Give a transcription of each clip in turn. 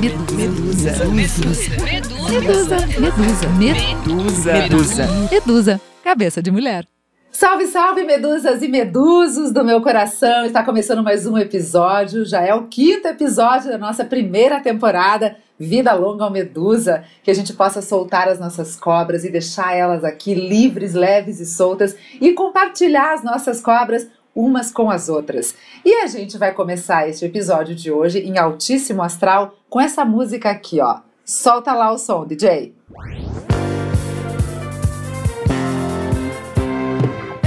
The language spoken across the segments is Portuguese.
Medusa. Medusa. Medusa. Medusa. Medusa. Medusa. Medusa. Cabeça de mulher. Salve, salve, medusas e medusos do meu coração! Está começando mais um episódio, já é o quinto episódio da nossa primeira temporada Vida Longa ao Medusa, que a gente possa soltar as nossas cobras e deixar elas aqui livres, leves e soltas e compartilhar as nossas cobras umas com as outras. E a gente vai começar este episódio de hoje em altíssimo astral com essa música aqui, ó. Solta lá o som, DJ.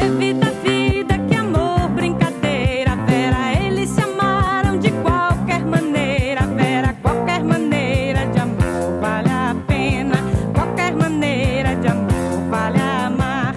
Evita vida, que amor, brincadeira, Vera. Eles se amaram de qualquer maneira, Vera. Qualquer maneira de amor vale a pena. Qualquer maneira de amor vale amar.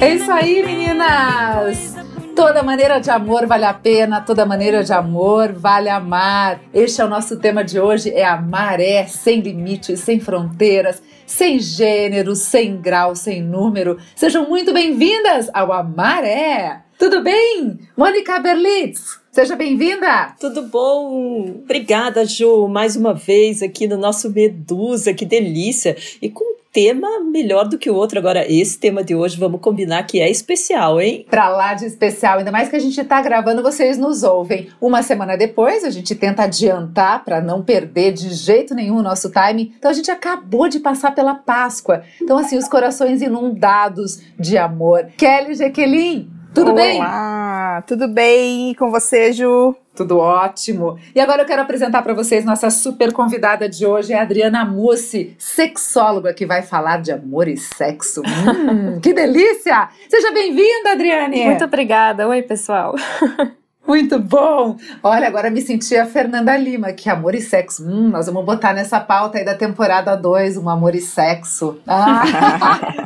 É isso aí, meninas! Toda maneira de amor vale a pena, toda maneira de amor vale amar. Este é o nosso tema de hoje, é a maré, sem limites, sem fronteiras, sem gênero, sem grau, sem número. Sejam muito bem-vindas ao Amaré! Tudo bem? Mônica Berlitz, seja bem-vinda! Tudo bom? Obrigada, Ju, mais uma vez aqui no nosso Medusa, que delícia! E com tema melhor do que o outro. Agora, esse tema de hoje, vamos combinar que é especial, hein? Pra lá de especial, ainda mais que a gente tá gravando, vocês nos ouvem. Uma semana depois, a gente tenta adiantar para não perder de jeito nenhum o nosso time. Então a gente acabou de passar pela Páscoa. Então, assim, os corações inundados de amor. Kelly Jequelin, tudo Olá, bem? Olá, tudo bem E com você, Ju? Tudo ótimo. E agora eu quero apresentar para vocês nossa super convidada de hoje, é a Adriana Mussi, sexóloga que vai falar de amor e sexo. Hum, que delícia! Seja bem-vinda, Adriane! Muito obrigada. Oi, pessoal. Muito bom! Olha, agora me senti a Fernanda Lima, que amor e sexo. Hum, nós vamos botar nessa pauta aí da temporada 2, um amor e sexo. Ah.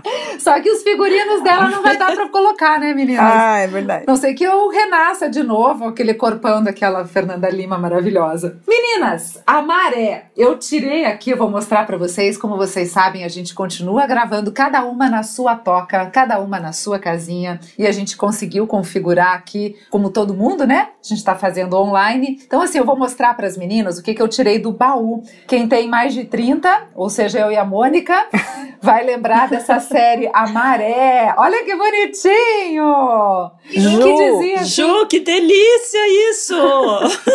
Só que os figurinos dela não vai dar pra colocar, né, meninas? Ah, é verdade. Não sei que eu renasça de novo, aquele corpão daquela Fernanda Lima maravilhosa. Meninas, a maré, eu tirei aqui, eu vou mostrar pra vocês. Como vocês sabem, a gente continua gravando cada uma na sua toca, cada uma na sua casinha. E a gente conseguiu configurar aqui, como todo mundo, né? A gente tá fazendo online. Então, assim, eu vou mostrar para as meninas o que, que eu tirei do baú. Quem tem mais de 30, ou seja, eu e a Mônica, vai lembrar dessa série A Maré. Olha que bonitinho! Ju, que dizia? Ju, que delícia isso!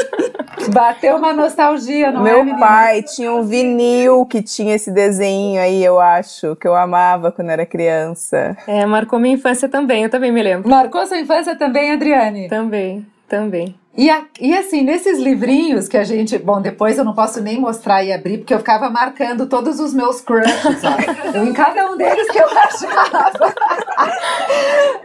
Bateu uma nostalgia, não é, Meu pai tinha um vinil que tinha esse desenho aí, eu acho, que eu amava quando era criança. É, marcou minha infância também, eu também me lembro. Marcou sua infância também, Adriane? Também, também. E, a- e assim, nesses livrinhos que a gente. Bom, depois eu não posso nem mostrar e abrir, porque eu ficava marcando todos os meus crushes. ó. Em cada um deles que eu achava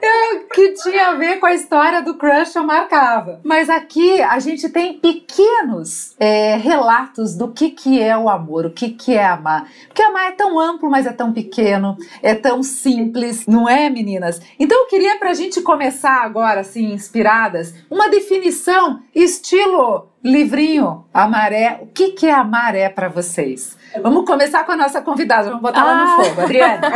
eu- que tinha a ver com a história do crush, eu marcava. Mas aqui a gente tem pequenos é, relatos do que, que é o amor, o que, que é amar. Porque amar é tão amplo, mas é tão pequeno, é tão simples, não é, meninas? Então eu queria pra gente começar agora, assim, inspiradas, uma definição estilo livrinho, a maré. O que, que é a maré pra vocês? Vamos começar com a nossa convidada, vamos botar ela no Ah. fogo, Adriane.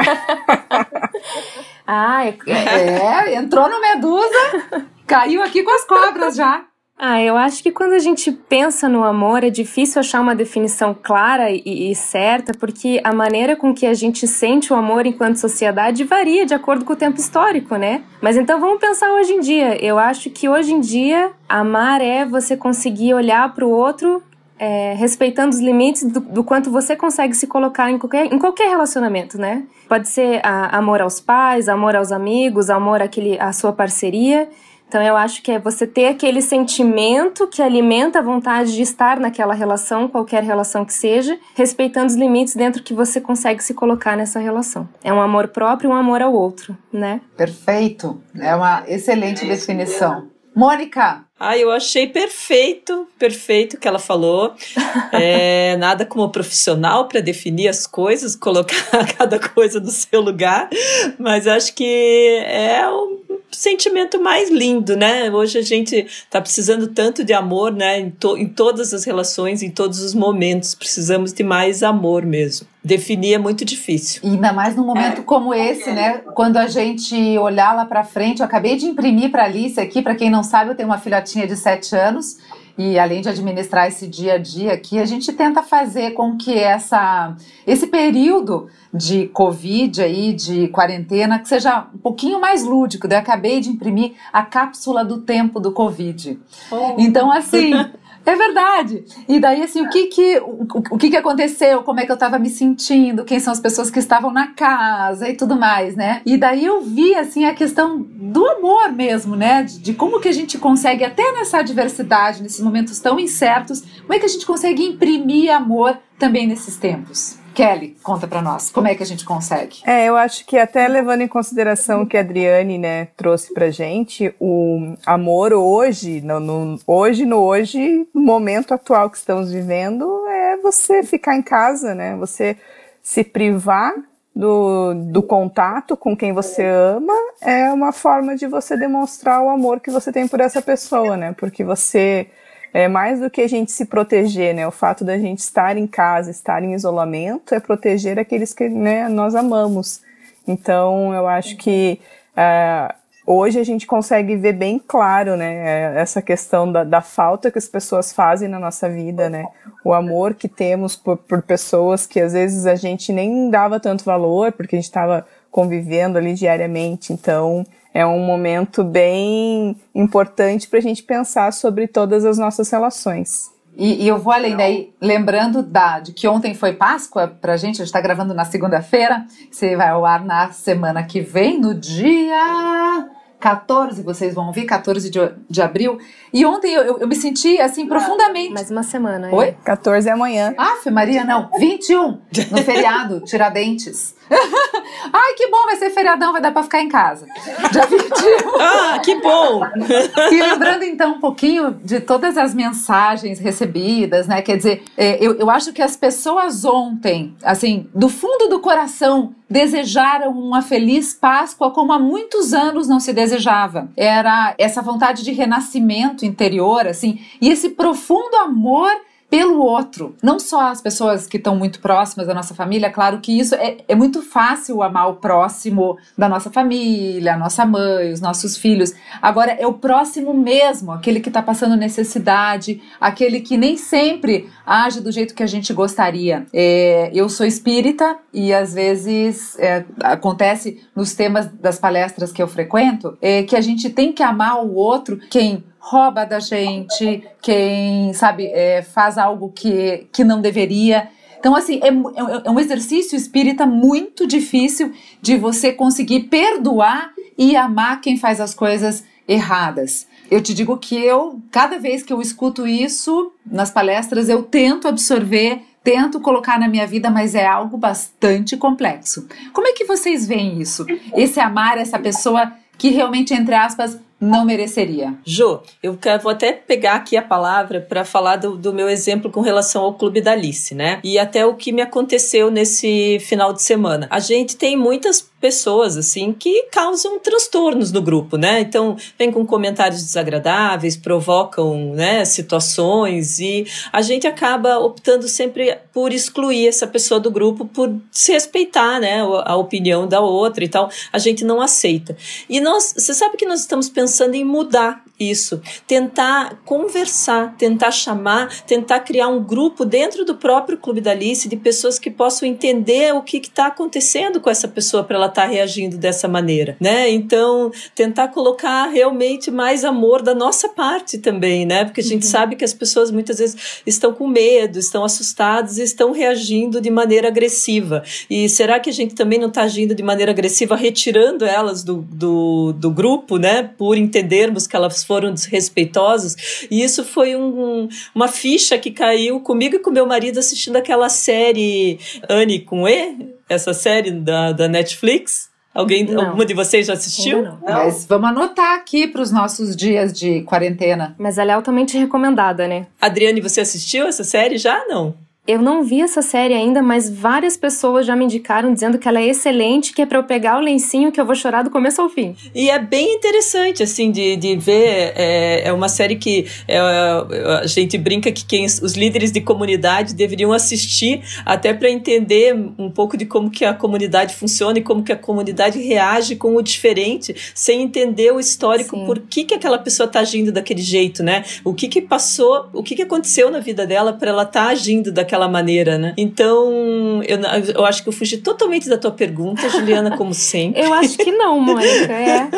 Ah, é- É, entrou no Medusa, caiu aqui com as cobras já. Ah, eu acho que quando a gente pensa no amor é difícil achar uma definição clara e, e certa, porque a maneira com que a gente sente o amor enquanto sociedade varia de acordo com o tempo histórico, né? Mas então vamos pensar hoje em dia. Eu acho que hoje em dia amar é você conseguir olhar para o outro é, respeitando os limites do, do quanto você consegue se colocar em qualquer, em qualquer relacionamento, né? Pode ser a- amor aos pais, amor aos amigos, amor àquele, à sua parceria. Então eu acho que é você ter aquele sentimento que alimenta a vontade de estar naquela relação, qualquer relação que seja, respeitando os limites dentro que você consegue se colocar nessa relação. É um amor próprio e um amor ao outro, né? Perfeito, é uma excelente definição. Mônica, Ah, eu achei perfeito, perfeito o que ela falou. É, nada como profissional para definir as coisas, colocar cada coisa no seu lugar, mas acho que é um sentimento mais lindo, né? Hoje a gente tá precisando tanto de amor, né? Em, to em todas as relações, em todos os momentos, precisamos de mais amor mesmo. Definir é muito difícil. E ainda mais num momento como esse, né? Quando a gente olhar lá pra frente, eu acabei de imprimir pra Alice aqui, pra quem não sabe, eu tenho uma filhotinha de 7 anos. E além de administrar esse dia a dia aqui, a gente tenta fazer com que essa, esse período de Covid aí, de quarentena, que seja um pouquinho mais lúdico. Eu acabei de imprimir a cápsula do tempo do Covid. Oh. Então, assim. É verdade. E daí, assim, o que que, o, o que que aconteceu? Como é que eu estava me sentindo? Quem são as pessoas que estavam na casa e tudo mais, né? E daí eu vi, assim, a questão do amor mesmo, né? De, de como que a gente consegue, até nessa adversidade, nesses momentos tão incertos, como é que a gente consegue imprimir amor também nesses tempos? Kelly, conta para nós, como é que a gente consegue? É, eu acho que até levando em consideração o que a Adriane, né, trouxe pra gente, o amor hoje, no, no, hoje, no hoje, no momento atual que estamos vivendo, é você ficar em casa, né, você se privar do, do contato com quem você ama é uma forma de você demonstrar o amor que você tem por essa pessoa, né, porque você é mais do que a gente se proteger, né? O fato da gente estar em casa, estar em isolamento, é proteger aqueles que né, nós amamos. Então, eu acho que uh, hoje a gente consegue ver bem claro, né? Essa questão da, da, falta que as pessoas fazem na nossa vida, né? O amor que temos por, por pessoas que às vezes a gente nem dava tanto valor, porque a gente estava convivendo ali diariamente. Então, é um momento bem importante para a gente pensar sobre todas as nossas relações. E, e, eu vou além daí, lembrando da, de que ontem foi Páscoa pra gente, a gente está gravando na segunda-feira, você vai ao ar na semana que vem, no dia 14, vocês vão ouvir, 14 de, de abril. E ontem eu, eu, eu me senti assim profundamente. Mais uma semana. Hein? Oi? 14 é amanhã. Aff, Maria, não. 21 no feriado, Tiradentes. Ai, que bom, vai ser feriadão, vai dar pra ficar em casa. Dia 21. ah, que bom! e lembrando então um pouquinho de todas as mensagens recebidas, né? Quer dizer, é, eu, eu acho que as pessoas ontem, assim, do fundo do coração, desejaram uma feliz Páscoa como há muitos anos não se desejava. Era essa vontade de renascimento interior, assim, e esse profundo amor pelo outro. Não só as pessoas que estão muito próximas da nossa família, claro que isso é, é muito fácil amar o próximo da nossa família, a nossa mãe, os nossos filhos. Agora, é o próximo mesmo, aquele que está passando necessidade, aquele que nem sempre age do jeito que a gente gostaria. É, eu sou espírita e às vezes é, acontece nos temas das palestras que eu frequento é, que a gente tem que amar o outro, quem rouba da gente, quem, sabe, é, faz algo que, que não deveria. Então, assim, é, é, é um exercício espírita muito difícil de você conseguir perdoar e amar quem faz as coisas erradas. Eu te digo que eu, cada vez que eu escuto isso nas palestras, eu tento absorver, tento colocar na minha vida, mas é algo bastante complexo. Como é que vocês veem isso? Esse amar essa pessoa que realmente, entre aspas, não mereceria. Jo, eu vou até pegar aqui a palavra para falar do, do, meu exemplo com relação ao Clube da Alice, né? E até o que me aconteceu nesse final de semana. A gente tem muitas pessoas assim que causam transtornos no grupo, né? Então, vem com comentários desagradáveis, provocam, né, situações e a gente acaba optando sempre por excluir essa pessoa do grupo por se respeitar, né, a opinião da outra e tal. A gente não aceita. E nós, você sabe que nós estamos pensando em mudar isso, tentar conversar, tentar chamar, tentar criar um grupo dentro do próprio Clube da Alice de pessoas que possam entender o que está acontecendo com essa pessoa para ela estar tá reagindo dessa maneira, né? Então, tentar colocar realmente mais amor da nossa parte também, né? Porque a gente uhum. sabe que as pessoas muitas vezes estão com medo, estão assustadas e estão reagindo de maneira agressiva. E será que a gente também não está agindo de maneira agressiva, retirando elas do, do, do grupo, né? Por entendermos que elas foram desrespeitosos. E isso foi um, uma ficha que caiu comigo e com meu marido assistindo aquela série Anne com E, essa série da, da Netflix. Alguém, não. alguma de vocês já assistiu? Não. Mas vamos anotar aqui para os nossos dias de quarentena. Mas ela é altamente recomendada, né? Adriane, você assistiu essa série já? Não. Eu não vi essa série ainda, mas várias pessoas já me indicaram dizendo que ela é excelente, que é pra eu pegar o lencinho que eu vou chorar do começo ao fim. E é bem interessante, assim, de, de ver. É, é uma série que é, a gente brinca que quem, os líderes de comunidade deveriam assistir até para entender um pouco de como que a comunidade funciona e como que a comunidade reage com o diferente, sem entender o histórico, Sim. por que, que aquela pessoa tá agindo daquele jeito, né? O que que passou, o que que aconteceu na vida dela para ela estar tá agindo daquela maneira, né? Então, eu, eu acho que eu fugi totalmente da tua pergunta, Juliana, como sempre. Eu acho que não, Mônica, é.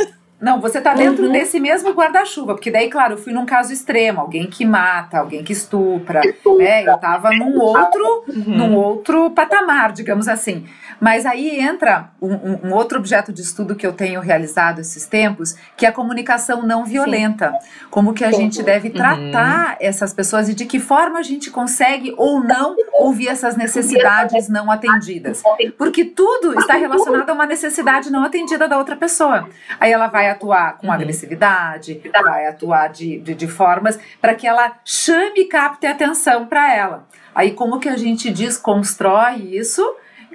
Não, você tá dentro Uhum. desse mesmo guarda-chuva, porque daí, claro, eu fui num caso extremo, alguém que mata, alguém que estupra, né? Eu tava num outro, num outro patamar, digamos assim. Mas aí entra um, um- um outro objeto de estudo que eu tenho realizado esses tempos, que é a comunicação não violenta. Como que a gente deve tratar essas pessoas e de que forma a gente consegue ou não ouvir essas necessidades não atendidas. Porque tudo está relacionado a uma necessidade não atendida da outra pessoa. Aí ela vai atuar com Uhum. agressividade, vai atuar de, de, de formas para que ela chame e capte atenção para ela. Aí como que a gente desconstrói isso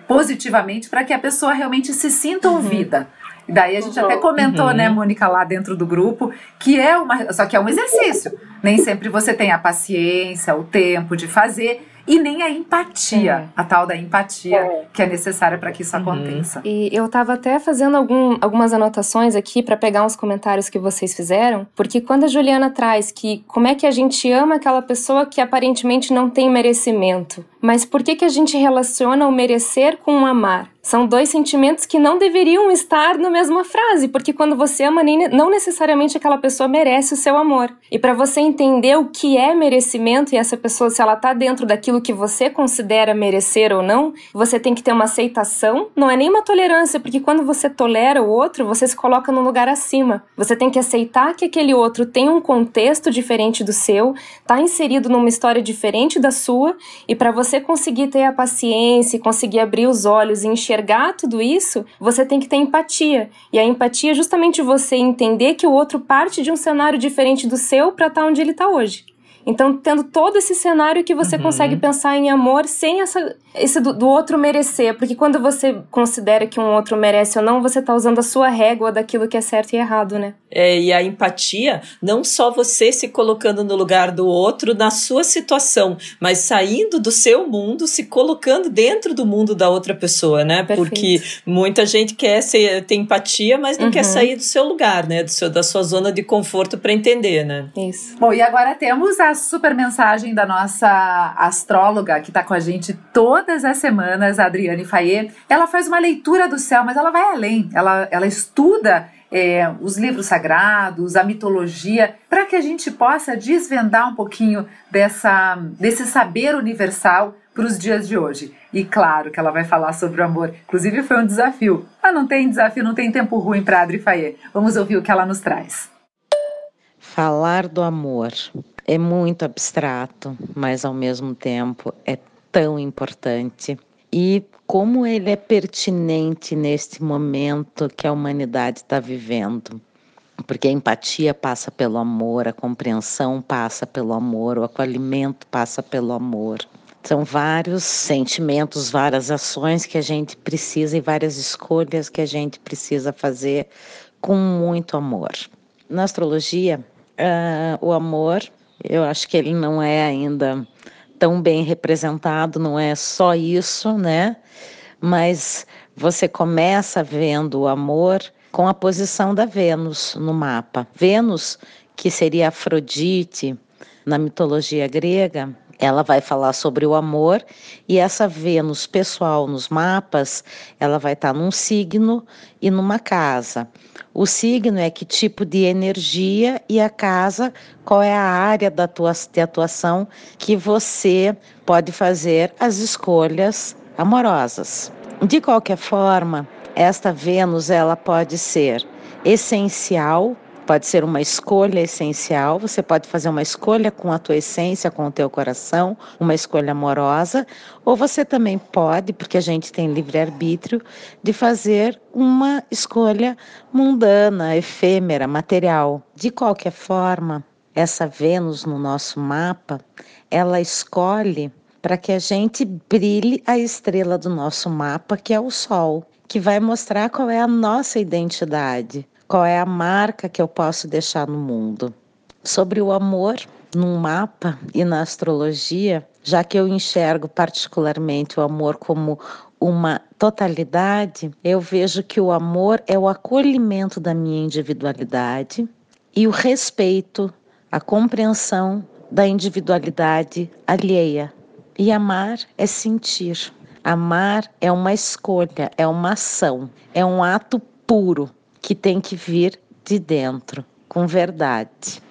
positivamente para que a pessoa realmente se sinta ouvida? E daí a gente até comentou, Uhum. né, Mônica, lá dentro do grupo, que é uma. Só que é um exercício. Nem sempre você tem a paciência, o tempo de fazer. E nem a empatia, a tal da empatia que é necessária para que isso aconteça. E eu tava até fazendo algum- algumas anotações aqui pra pegar uns comentários que vocês fizeram, porque quando a Juliana traz que como é que a gente ama aquela pessoa que aparentemente não tem merecimento, mas por que que a gente relaciona o merecer com o amar? São dois sentimentos que não deveriam estar na mesma frase, porque quando você ama, não necessariamente aquela pessoa merece o seu amor. E para você entender o que é merecimento e essa pessoa, se ela tá dentro daquilo que você considera merecer ou não, você tem que ter uma aceitação, não é nem uma tolerância, porque quando você tolera o outro, você se coloca num lugar acima. Você tem que aceitar que aquele outro tem um contexto diferente do seu, tá inserido numa história diferente da sua, e para você conseguir ter a paciência, conseguir abrir os olhos e enxergar tudo isso, você tem que ter empatia. E a empatia é justamente você entender que o outro parte de um cenário diferente do seu para estar onde ele está hoje. Então, tendo todo esse cenário que você consegue pensar em amor sem essa, esse do, do outro merecer. Porque quando você considera que um outro merece ou não, você tá usando a sua régua daquilo que é certo e errado, né? É, e a empatia, não só você se colocando no lugar do outro na sua situação, mas saindo do seu mundo, se colocando dentro do mundo da outra pessoa, né? Perfeito. Porque muita gente quer ser, ter empatia, mas não Uhum. quer sair do seu lugar, né? Do seu, da sua zona de conforto para entender, né? Isso. Bom, e agora temos a super mensagem da nossa astróloga que está com a gente todas as semanas, a Adriane Fayet. Ela faz uma leitura do céu, mas ela vai além. Ela, ela estuda é, os livros sagrados, a mitologia, para que a gente possa desvendar um pouquinho dessa, desse saber universal para os dias de hoje. E claro que ela vai falar sobre o amor. Inclusive foi um desafio. Mas não tem desafio, não tem tempo ruim para Adri Fayet. Vamos ouvir o que ela nos traz. Falar do amor é muito abstrato, mas ao mesmo tempo é tão importante. E como ele é pertinente neste momento que a humanidade está vivendo. Porque a empatia passa pelo amor, a compreensão passa pelo amor, o acolhimento passa pelo amor. São vários sentimentos, várias ações que a gente precisa e várias escolhas que a gente precisa fazer com muito amor. Na astrologia, uh, o amor, eu acho que ele não é ainda tão bem representado, não é só isso, né? Mas você começa vendo o amor com a posição da Vênus no mapa. Vênus, que seria Afrodite na mitologia grega, ela vai falar sobre o amor e essa Vênus pessoal nos mapas, ela vai estar num signo e numa casa. O signo é que tipo de energia e a casa, qual é a área da tua, de atuação que você pode fazer as escolhas amorosas. De qualquer forma, esta Vênus ela pode ser essencial pode ser uma escolha essencial, você pode fazer uma escolha com a tua essência, com o teu coração, uma escolha amorosa, ou você também pode, porque a gente tem livre-arbítrio, de fazer uma escolha mundana, efêmera, material. De qualquer forma, essa Vênus no nosso mapa, ela escolhe para que a gente brilhe a estrela do nosso mapa, que é o Sol, que vai mostrar qual é a nossa identidade, qual é a marca que eu posso deixar no mundo. Sobre o amor, num mapa e na astrologia, já que eu enxergo particularmente o amor como uma totalidade, eu vejo que o amor é o acolhimento da minha individualidade e o respeito, a compreensão da individualidade alheia. E amar é sentir. Amar é uma escolha, é uma ação, é um ato puro que tem que vir de dentro, com verdade.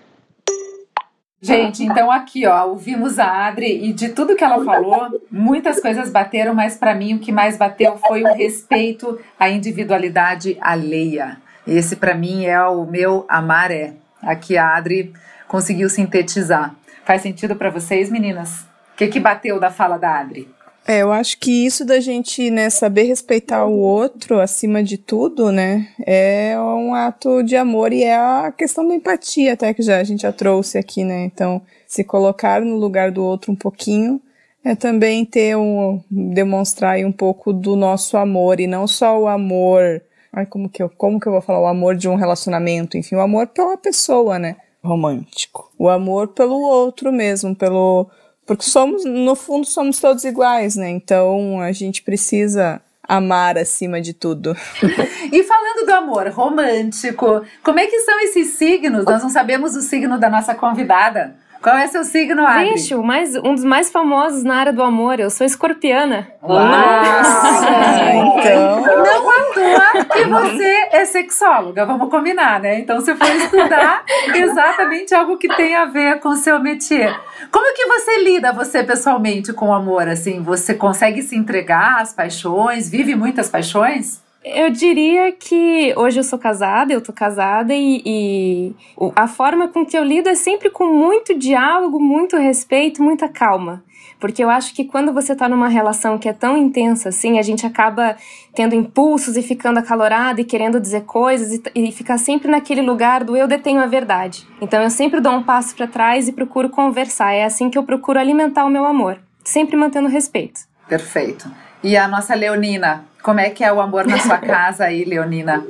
Gente, então aqui, ó, ouvimos a Adri e de tudo que ela falou, muitas coisas bateram, mas para mim o que mais bateu foi o respeito à individualidade alheia. Esse para mim é o meu amar é. Aqui a Adri conseguiu sintetizar. Faz sentido para vocês, meninas? O que que bateu da fala da Adri? É, eu acho que isso da gente, né, saber respeitar o outro acima de tudo, né, é um ato de amor e é a questão da empatia até que já a gente já trouxe aqui, né, então se colocar no lugar do outro um pouquinho é também ter um, demonstrar aí um pouco do nosso amor e não só o amor, ai como que eu, como que eu vou falar, o amor de um relacionamento, enfim, o amor pela pessoa, né, romântico, o amor pelo outro mesmo, pelo porque somos, no fundo, somos todos iguais, né? Então a gente precisa amar acima de tudo. e falando do amor romântico, como é que são esses signos? Nós não sabemos o signo da nossa convidada. Qual é seu signo, Adri? Vixe, o mais, um dos mais famosos na área do amor. Eu sou escorpiana. Nossa! então... Não à toa que você é sexóloga, vamos combinar, né? Então você foi estudar exatamente algo que tem a ver com o seu métier. Como que você lida, você pessoalmente, com o amor? Assim, você consegue se entregar às paixões? Vive muitas paixões? Eu diria que hoje eu sou casada, eu tô casada e, e, a forma com que eu lido é sempre com muito diálogo, muito respeito, muita calma. Porque eu acho que quando você tá numa relação que é tão intensa assim, a gente acaba tendo impulsos e ficando acalorado e querendo dizer coisas e, e ficar sempre naquele lugar do eu detenho a verdade. Então eu sempre dou um passo para trás e procuro conversar. É assim que eu procuro alimentar o meu amor, sempre mantendo respeito. Perfeito. E a nossa Leonina, como é que é o amor na sua casa aí, Leonina?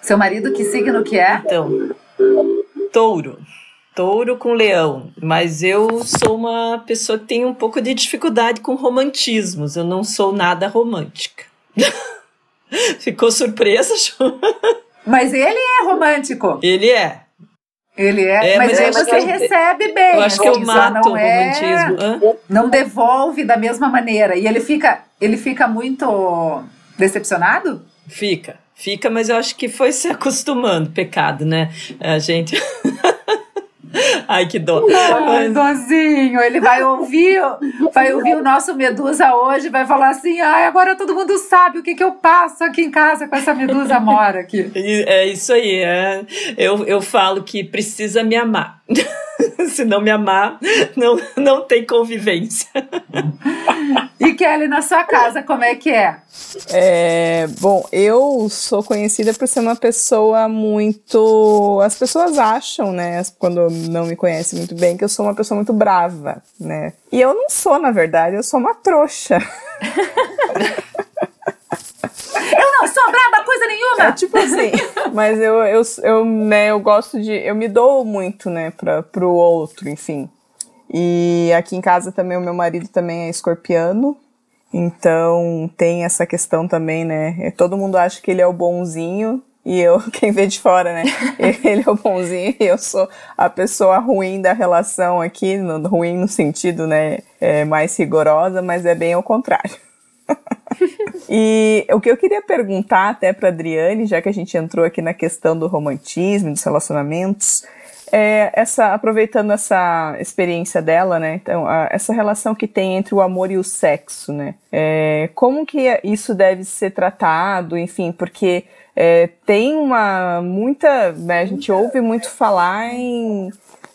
Seu marido, que signo que é? Então, touro. Touro com leão. Mas eu sou uma pessoa que tem um pouco de dificuldade com romantismos. Eu não sou nada romântica. Ficou surpresa? Mas ele é romântico. Ele é. Ele é, é mas, mas aí você que, recebe bem. Eu acho que eu mato não o é, romantismo. Não devolve da mesma maneira. E ele fica, ele fica muito decepcionado? Fica, fica, mas eu acho que foi se acostumando, pecado, né? A gente. Ai, que dó. Ai, dozinho. Ele vai ouvir, vai ouvir o nosso Medusa hoje, vai falar assim: ai, agora todo mundo sabe o que, que eu passo aqui em casa com essa Medusa mora aqui. É isso aí. É. Eu, eu falo que precisa me amar. Se não me amar, não, não tem convivência. E Kelly, na sua casa, como é que é? é? Bom, eu sou conhecida por ser uma pessoa muito. As pessoas acham, né, quando não me conhecem muito bem, que eu sou uma pessoa muito brava, né? E eu não sou, na verdade, eu sou uma trouxa. Eu não sou braba coisa nenhuma! É tipo assim, mas eu, eu, eu, né, eu gosto de. Eu me dou muito, né, pra, pro outro, enfim. E aqui em casa também o meu marido também é escorpiano. Então tem essa questão também, né? Todo mundo acha que ele é o bonzinho e eu, quem vê de fora, né? Ele é o bonzinho e eu sou a pessoa ruim da relação aqui, no, ruim no sentido, né? É mais rigorosa, mas é bem ao contrário. e o que eu queria perguntar até para Adriane, já que a gente entrou aqui na questão do romantismo, dos relacionamentos, é essa aproveitando essa experiência dela, né? Então, a, essa relação que tem entre o amor e o sexo, né? É, como que isso deve ser tratado, enfim, porque é, tem uma muita, né, a gente ouve muito falar em,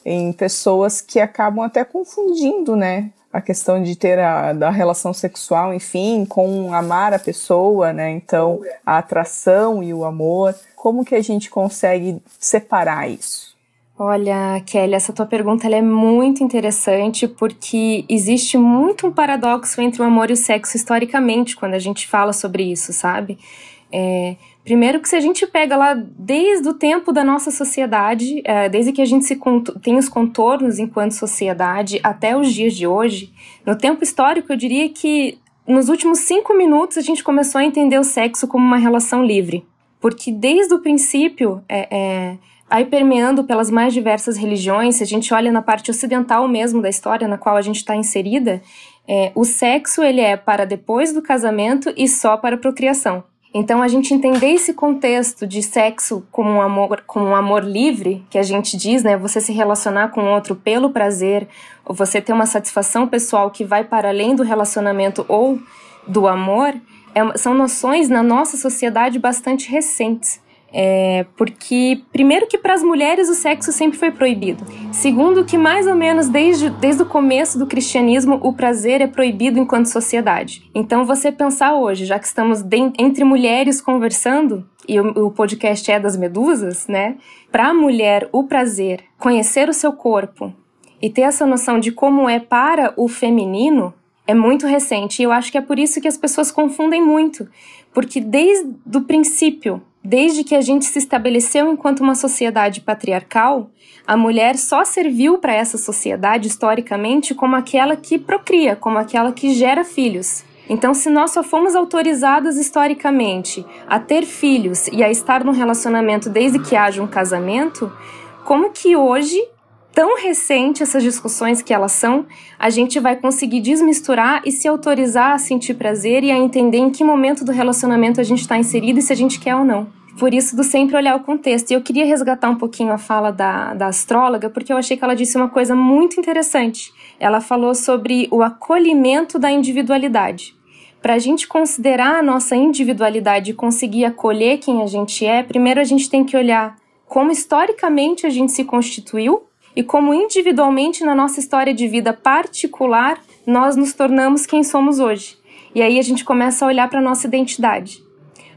em pessoas que acabam até confundindo, né? A questão de ter a, a relação sexual, enfim, com amar a pessoa, né? Então, a atração e o amor. Como que a gente consegue separar isso? Olha, Kelly, essa tua pergunta é muito interessante porque existe muito um paradoxo entre o amor e o sexo historicamente quando a gente fala sobre isso, sabe? É, primeiro que se a gente pega lá desde o tempo da nossa sociedade, é, desde que a gente se tem os contornos enquanto sociedade até os dias de hoje, no tempo histórico eu diria que nos últimos cinco minutos a gente começou a entender o sexo como uma relação livre. Porque desde o princípio, é, é aí permeando pelas mais diversas religiões, se a gente olha na parte ocidental mesmo da história na qual a gente está inserida, é, o sexo ele é para depois do casamento e só para procriação. Então a gente entender esse contexto de sexo como um amor, como um amor livre, que a gente diz, né, você se relacionar com outro pelo prazer, ou você ter uma satisfação pessoal que vai para além do relacionamento ou do amor, é, são noções na nossa sociedade bastante recentes. É, porque, primeiro, que para as mulheres o sexo sempre foi proibido. Segundo, que mais ou menos desde, desde o começo do cristianismo o prazer é proibido enquanto sociedade. Então, você pensar hoje, já que estamos de, entre mulheres conversando, e o, o podcast é das medusas, né? Para a mulher, o prazer, conhecer o seu corpo e ter essa noção de como é para o feminino é muito recente. E eu acho que é por isso que as pessoas confundem muito. Porque desde o princípio, Desde que a gente se estabeleceu enquanto uma sociedade patriarcal, a mulher só serviu para essa sociedade historicamente como aquela que procria, como aquela que gera filhos. Então, se nós só fomos autorizadas historicamente a ter filhos e a estar num relacionamento desde que haja um casamento, como que hoje, tão recente essas discussões que elas são, a gente vai conseguir desmisturar e se autorizar a sentir prazer e a entender em que momento do relacionamento a gente está inserido e se a gente quer ou não. Por isso, do sempre olhar o contexto. E eu queria resgatar um pouquinho a fala da, da astróloga, porque eu achei que ela disse uma coisa muito interessante. Ela falou sobre o acolhimento da individualidade. Para a gente considerar a nossa individualidade e conseguir acolher quem a gente é, primeiro a gente tem que olhar como historicamente a gente se constituiu e como individualmente na nossa história de vida particular nós nos tornamos quem somos hoje. E aí a gente começa a olhar para a nossa identidade.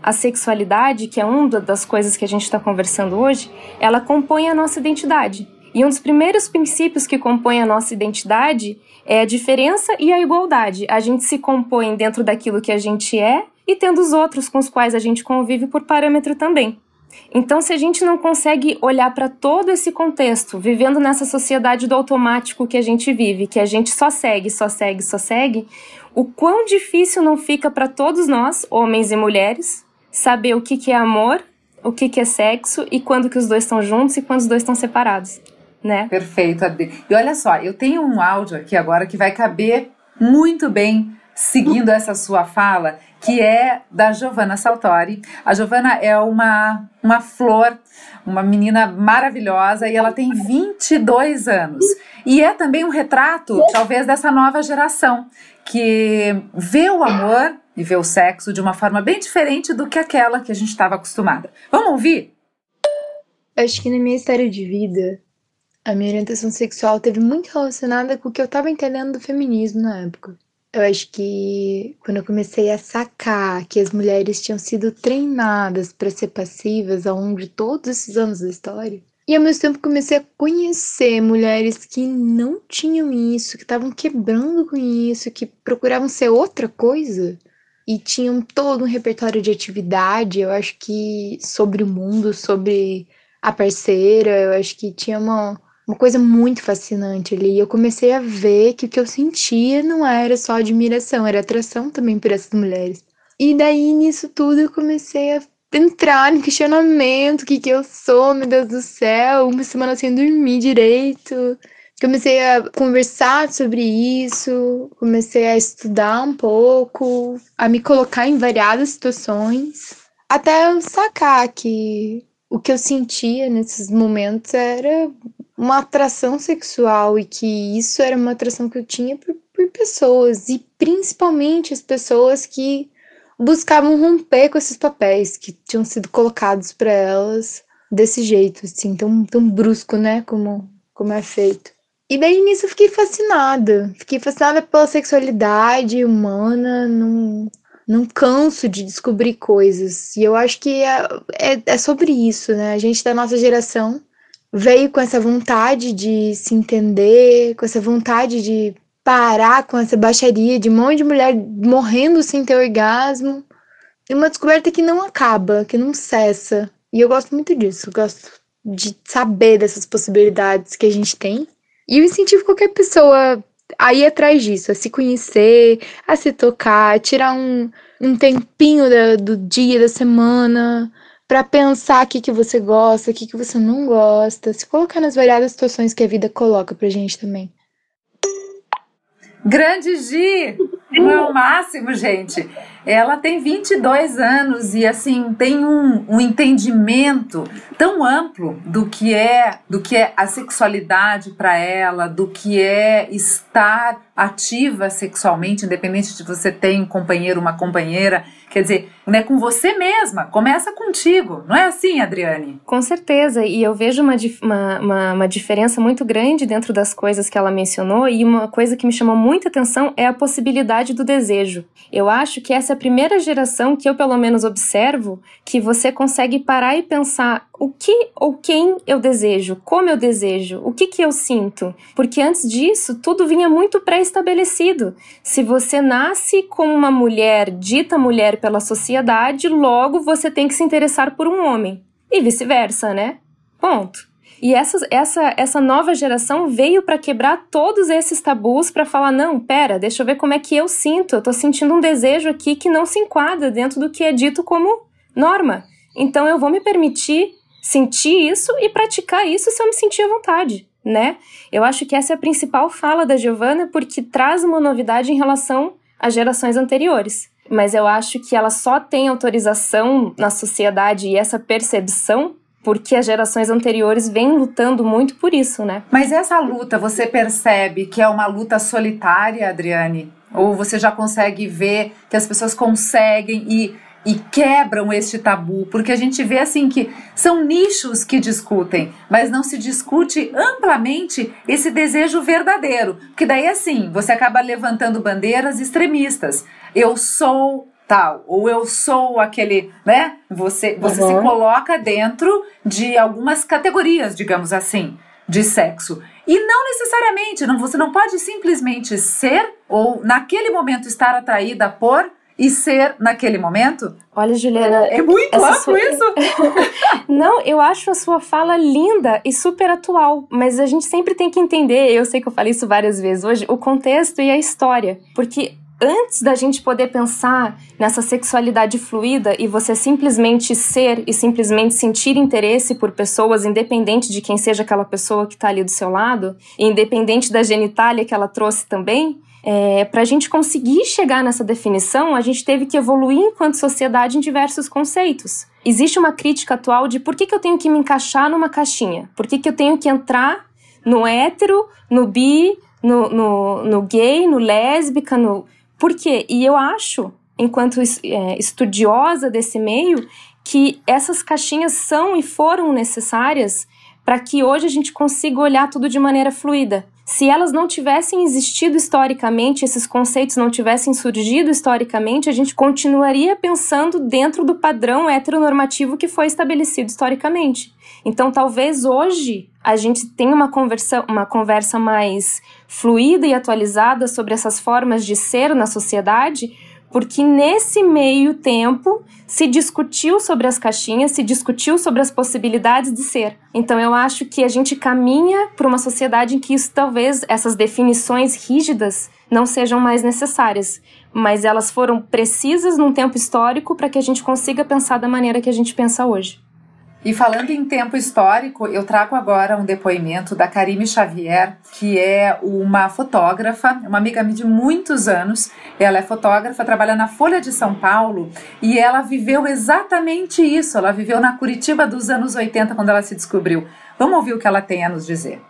A sexualidade, que é uma das coisas que a gente está conversando hoje, ela compõe a nossa identidade. E um dos primeiros princípios que compõe a nossa identidade é a diferença e a igualdade. A gente se compõe dentro daquilo que a gente é e tendo os outros com os quais a gente convive por parâmetro também. Então, se a gente não consegue olhar para todo esse contexto, vivendo nessa sociedade do automático que a gente vive, que a gente só segue, só segue, só segue, o quão difícil não fica para todos nós, homens e mulheres, saber o que, que é amor, o que, que é sexo e quando que os dois estão juntos e quando os dois estão separados, né? Perfeito, Adri. E olha só, eu tenho um áudio aqui agora que vai caber muito bem seguindo essa sua fala, que é da Giovanna Saltori. A Giovanna é uma, uma flor, uma menina maravilhosa e ela tem 22 anos. E é também um retrato, talvez, dessa nova geração que vê o amor e vê o sexo de uma forma bem diferente do que aquela que a gente estava acostumada. Vamos ouvir? Acho que na minha história de vida, a minha orientação sexual teve muito relacionada com o que eu estava entendendo do feminismo na época. Eu acho que quando eu comecei a sacar que as mulheres tinham sido treinadas para ser passivas ao longo de todos esses anos da história, e ao mesmo tempo comecei a conhecer mulheres que não tinham isso, que estavam quebrando com isso, que procuravam ser outra coisa e tinham todo um repertório de atividade, eu acho que sobre o mundo, sobre a parceira, eu acho que tinha uma, uma coisa muito fascinante ali. Eu comecei a ver que o que eu sentia não era só admiração, era atração também por essas mulheres. E daí, nisso tudo, eu comecei a entrar em questionamento, o que que eu sou, meu Deus do céu, uma semana sem dormir direito. Comecei a conversar sobre isso, comecei a estudar um pouco, a me colocar em variadas situações, até eu sacar que o que eu sentia nesses momentos era uma atração sexual e que isso era uma atração que eu tinha por, por pessoas e principalmente as pessoas que buscavam romper com esses papéis que tinham sido colocados para elas desse jeito, assim, tão, tão brusco, né, como, como é feito. E daí nisso eu fiquei fascinada, fiquei fascinada pela sexualidade humana, não, não canso de descobrir coisas. E eu acho que é, é, é sobre isso, né, a gente da nossa geração veio com essa vontade de se entender, com essa vontade de parar com essa baixaria de um monte de mulher morrendo sem ter orgasmo. E uma descoberta que não acaba, que não cessa. E eu gosto muito disso, gosto de saber dessas possibilidades que a gente tem. E eu incentivo qualquer pessoa a ir atrás disso, a se conhecer, a se tocar, a tirar um, um tempinho da, do dia, da semana, para pensar o que, que você gosta, o que, que você não gosta, se colocar nas variadas situações que a vida coloca pra gente também. Grande Gi! Não é o máximo, gente. Ela tem 22 anos e assim tem um, um entendimento tão amplo do que é do que é a sexualidade para ela, do que é estar ativa sexualmente, independente de você ter um companheiro, uma companheira, quer dizer, né, com você mesma, começa contigo, não é assim, Adriane? Com certeza, e eu vejo uma, uma, uma, uma diferença muito grande dentro das coisas que ela mencionou, e uma coisa que me chamou muita atenção é a possibilidade do desejo. Eu acho que essa é a primeira geração que eu, pelo menos, observo que você consegue parar e pensar o que ou quem eu desejo, como eu desejo, o que, que eu sinto. Porque antes disso, tudo vinha muito pré-estabelecido. Se você nasce como uma mulher, dita mulher pela sociedade, logo você tem que se interessar por um homem. E vice-versa, né? Ponto. E essa, essa, essa nova geração veio para quebrar todos esses tabus para falar: não, pera, deixa eu ver como é que eu sinto. Eu tô sentindo um desejo aqui que não se enquadra dentro do que é dito como norma. Então eu vou me permitir sentir isso e praticar isso se eu me sentir à vontade, né? Eu acho que essa é a principal fala da Giovanna porque traz uma novidade em relação às gerações anteriores. Mas eu acho que ela só tem autorização na sociedade e essa percepção porque as gerações anteriores vêm lutando muito por isso, né? Mas essa luta, você percebe que é uma luta solitária, Adriane? Ou você já consegue ver que as pessoas conseguem e e quebram este tabu, porque a gente vê assim que são nichos que discutem, mas não se discute amplamente esse desejo verdadeiro, porque daí assim, você acaba levantando bandeiras extremistas. Eu sou tal, ou eu sou aquele, né? Você você uhum. se coloca dentro de algumas categorias, digamos assim, de sexo. E não necessariamente, não, você não pode simplesmente ser ou naquele momento estar atraída por e ser naquele momento? Olha, Juliana. É muito amplo sua... isso! Não, eu acho a sua fala linda e super atual, mas a gente sempre tem que entender, eu sei que eu falei isso várias vezes hoje, o contexto e a história. Porque antes da gente poder pensar nessa sexualidade fluida e você simplesmente ser e simplesmente sentir interesse por pessoas, independente de quem seja aquela pessoa que está ali do seu lado, independente da genitália que ela trouxe também, é, Para a gente conseguir chegar nessa definição, a gente teve que evoluir enquanto sociedade em diversos conceitos. Existe uma crítica atual de por que, que eu tenho que me encaixar numa caixinha? Por que, que eu tenho que entrar no hétero, no bi, no, no, no gay, no lésbica, no. Por quê? E eu acho, enquanto é, estudiosa desse meio, que essas caixinhas são e foram necessárias para que hoje a gente consiga olhar tudo de maneira fluida. Se elas não tivessem existido historicamente, esses conceitos não tivessem surgido historicamente, a gente continuaria pensando dentro do padrão heteronormativo que foi estabelecido historicamente. Então, talvez hoje a gente tenha uma conversa, uma conversa mais fluida e atualizada sobre essas formas de ser na sociedade, porque nesse meio tempo se discutiu sobre as caixinhas, se discutiu sobre as possibilidades de ser. Então eu acho que a gente caminha para uma sociedade em que isso talvez essas definições rígidas não sejam mais necessárias, mas elas foram precisas num tempo histórico para que a gente consiga pensar da maneira que a gente pensa hoje. E falando em tempo histórico, eu trago agora um depoimento da Karime Xavier, que é uma fotógrafa, uma amiga minha de muitos anos. Ela é fotógrafa, trabalha na Folha de São Paulo e ela viveu exatamente isso. Ela viveu na Curitiba dos anos 80 quando ela se descobriu. Vamos ouvir o que ela tem a nos dizer.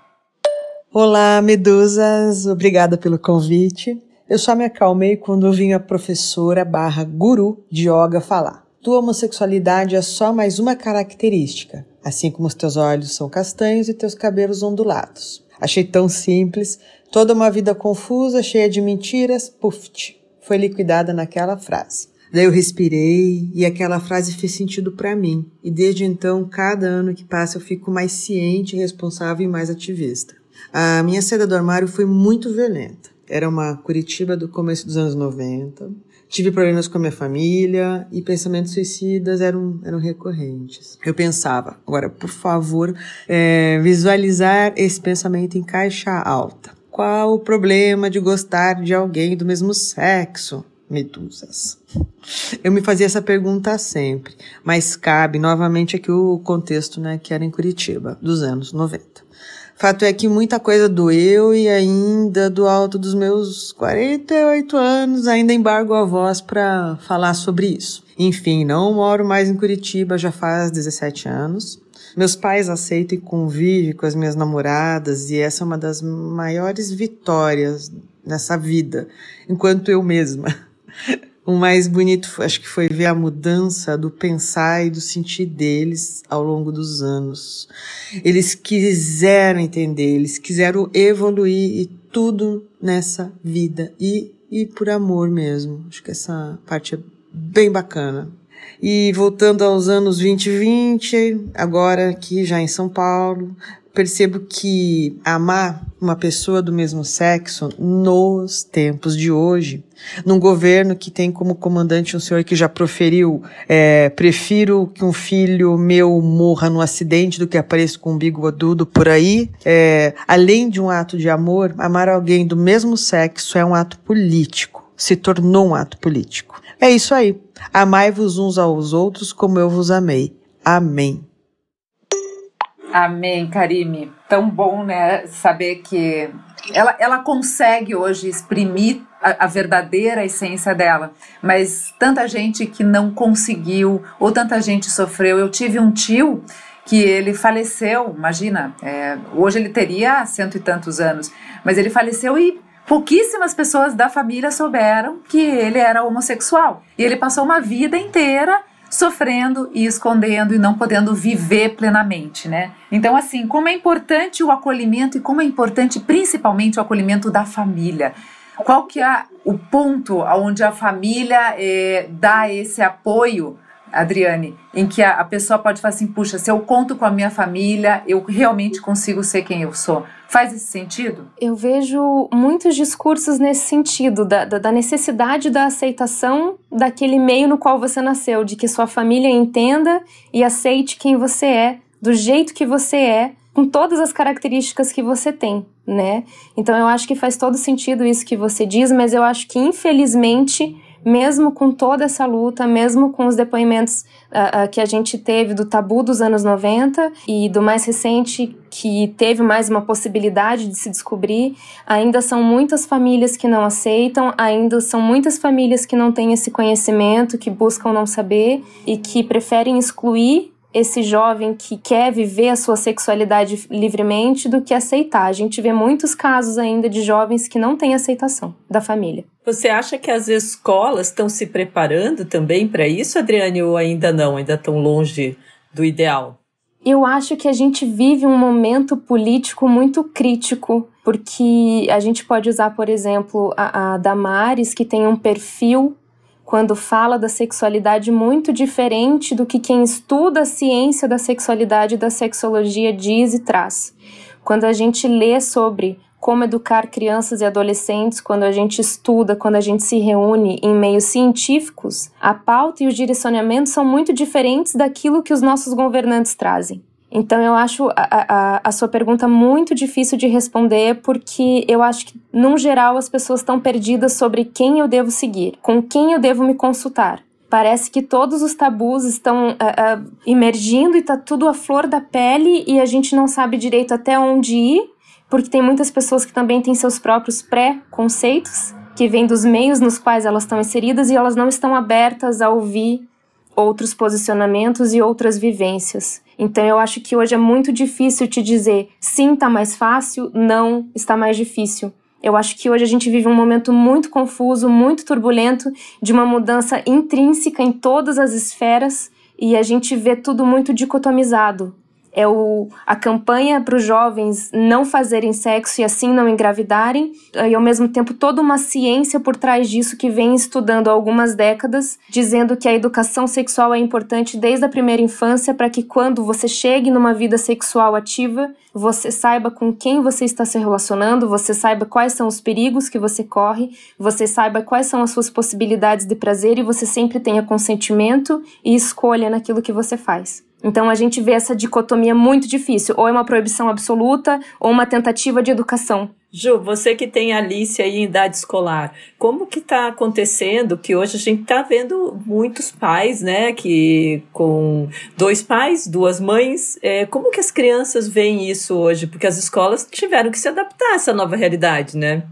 Olá, medusas, obrigada pelo convite. Eu só me acalmei quando vim a professora barra guru de yoga falar. Tua homossexualidade é só mais uma característica, assim como os teus olhos são castanhos e teus cabelos ondulados. Achei tão simples, toda uma vida confusa, cheia de mentiras, puft, foi liquidada naquela frase. Daí eu respirei e aquela frase fez sentido para mim. E desde então, cada ano que passa, eu fico mais ciente, responsável e mais ativista. A minha saída do armário foi muito violenta. Era uma Curitiba do começo dos anos 90. Tive problemas com a minha família e pensamentos suicidas eram, eram recorrentes. Eu pensava, agora, por favor, é, visualizar esse pensamento em caixa alta. Qual o problema de gostar de alguém do mesmo sexo? Medusas. Eu me fazia essa pergunta sempre, mas cabe novamente aqui o contexto, né, que era em Curitiba, dos anos 90. Fato é que muita coisa doeu e ainda do alto dos meus 48 anos ainda embargo a voz para falar sobre isso. Enfim, não moro mais em Curitiba já faz 17 anos. Meus pais aceitam e convivem com as minhas namoradas e essa é uma das maiores vitórias nessa vida, enquanto eu mesma. O mais bonito, acho que foi ver a mudança do pensar e do sentir deles ao longo dos anos. Eles quiseram entender, eles quiseram evoluir e tudo nessa vida e, e por amor mesmo. Acho que essa parte é bem bacana. E voltando aos anos 2020, agora aqui já em São Paulo, percebo que amar uma pessoa do mesmo sexo nos tempos de hoje, num governo que tem como comandante um senhor que já proferiu é, prefiro que um filho meu morra num acidente do que apareça com um bigodudo por aí, é, além de um ato de amor, amar alguém do mesmo sexo é um ato político, se tornou um ato político. É isso aí. Amai-vos uns aos outros como eu vos amei. Amém. Amém, Karime. Tão bom, né? Saber que ela, ela consegue hoje exprimir a, a, verdadeira essência dela, mas tanta gente que não conseguiu, ou tanta gente sofreu. Eu tive um tio que ele faleceu, imagina, é, hoje ele teria cento e tantos anos, mas ele faleceu e pouquíssimas pessoas da família souberam que ele era homossexual. E ele passou uma vida inteira sofrendo e escondendo e não podendo viver plenamente, né? Então, assim, como é importante o acolhimento e como é importante principalmente o acolhimento da família. Qual que é o ponto onde a família é, dá esse apoio Adriane, em que a, a, pessoa pode falar assim: puxa, se eu conto com a minha família, eu realmente consigo ser quem eu sou. Faz esse sentido? Eu vejo muitos discursos nesse sentido, da, da, da necessidade da aceitação daquele meio no qual você nasceu, de que sua família entenda e aceite quem você é, do jeito que você é, com todas as características que você tem, né? Então eu acho que faz todo sentido isso que você diz, mas eu acho que infelizmente mesmo com toda essa luta, mesmo com os depoimentos uh, uh, que a gente teve do tabu dos anos 90 e do mais recente que teve mais uma possibilidade de se descobrir, ainda são muitas famílias que não aceitam, ainda são muitas famílias que não têm esse conhecimento, que buscam não saber e que preferem excluir esse jovem que quer viver a sua sexualidade livremente do que aceitar. A gente vê muitos casos ainda de jovens que não têm aceitação da família. Você acha que as escolas estão se preparando também para isso, Adriane, ou ainda não? Ainda estão longe do ideal? Eu acho que a gente vive um momento político muito crítico, porque a gente pode usar, por exemplo, a, a Damares, que tem um perfil quando fala da sexualidade muito diferente do que quem estuda a ciência da sexualidade e da sexologia diz e traz. Quando a gente lê sobre como educar crianças e adolescentes, quando a gente estuda, quando a gente se reúne em meios científicos, a pauta e os direcionamentos são muito diferentes daquilo que os nossos governantes trazem. Então eu acho a, a, a, sua pergunta muito difícil de responder, porque eu acho que, num geral, as pessoas estão perdidas sobre quem eu devo seguir, com quem eu devo me consultar. Parece que todos os tabus estão uh, uh, emergindo e está tudo à flor da pele e a gente não sabe direito até onde ir, porque tem muitas pessoas que também têm seus próprios pré-conceitos, que vêm dos meios nos quais elas estão inseridas e elas não estão abertas a ouvir outros posicionamentos e outras vivências. Então eu acho que hoje é muito difícil te dizer sim, está mais fácil, não, está mais difícil. Eu acho que hoje a gente vive um momento muito confuso, muito turbulento, de uma mudança intrínseca em todas as esferas e a gente vê tudo muito dicotomizado. É o, a campanha para os jovens não fazerem sexo e assim não engravidarem, e ao mesmo tempo toda uma ciência por trás disso que vem estudando há algumas décadas, dizendo que a educação sexual é importante desde a primeira infância para que quando você chegue numa vida sexual ativa, você saiba com quem você está se relacionando, você saiba quais são os perigos que você corre, você saiba quais são as suas possibilidades de prazer e você sempre tenha consentimento e escolha naquilo que você faz. Então a gente vê essa dicotomia muito difícil, ou é uma proibição absoluta ou uma tentativa de educação. Ju, você que tem Alice aí em idade escolar, como que está acontecendo que hoje a gente está vendo muitos pais, né, que com dois pais, duas mães, é, como que as crianças veem isso hoje? Porque as escolas tiveram que se adaptar a essa nova realidade, né?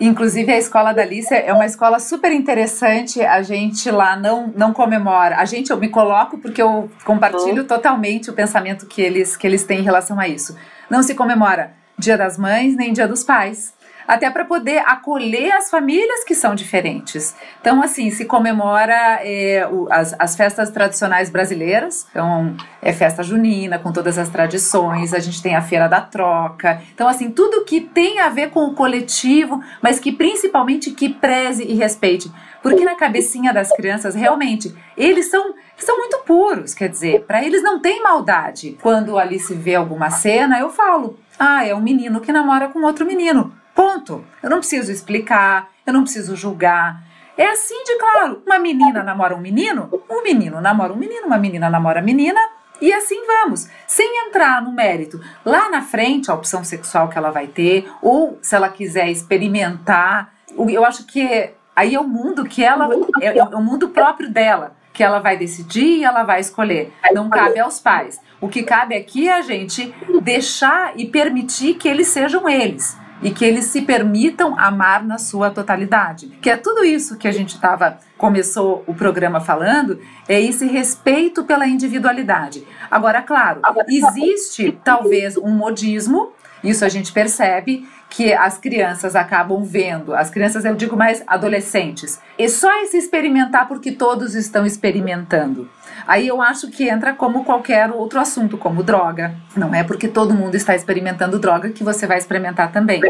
Inclusive, a escola da Alice é uma escola super interessante. A gente lá não, não comemora. A gente, eu me coloco porque eu compartilho totalmente o pensamento que eles, que eles têm em relação a isso. Não se comemora Dia das Mães nem Dia dos Pais até para poder acolher as famílias que são diferentes. Então, assim, se comemora é, o, as, as festas tradicionais brasileiras, então é festa junina, com todas as tradições, a gente tem a Feira da Troca. Então, assim, tudo que tem a ver com o coletivo, mas que principalmente que preze e respeite. Porque na cabecinha das crianças, realmente, eles são, são muito puros, quer dizer, para eles não tem maldade. Quando ali se vê alguma cena, eu falo, ah, é um menino que namora com outro menino. Ponto. Eu não preciso explicar, eu não preciso julgar. É assim de claro. Uma menina namora um menino, um menino namora um menino, uma menina namora menina, e assim vamos, sem entrar no mérito. Lá na frente, a opção sexual que ela vai ter, ou se ela quiser experimentar, eu acho que aí é o mundo que ela. É, é o mundo próprio dela, que ela vai decidir e ela vai escolher. Não cabe aos pais. O que cabe aqui é a gente deixar e permitir que eles sejam eles e que eles se permitam amar na sua totalidade. Que é tudo isso que a gente estava começou o programa falando, é esse respeito pela individualidade. Agora, claro, existe talvez um modismo, isso a gente percebe que as crianças acabam vendo, as crianças eu digo mais adolescentes, e só esse experimentar porque todos estão experimentando. Aí eu acho que entra como qualquer outro assunto, como droga. Não é porque todo mundo está experimentando droga que você vai experimentar também.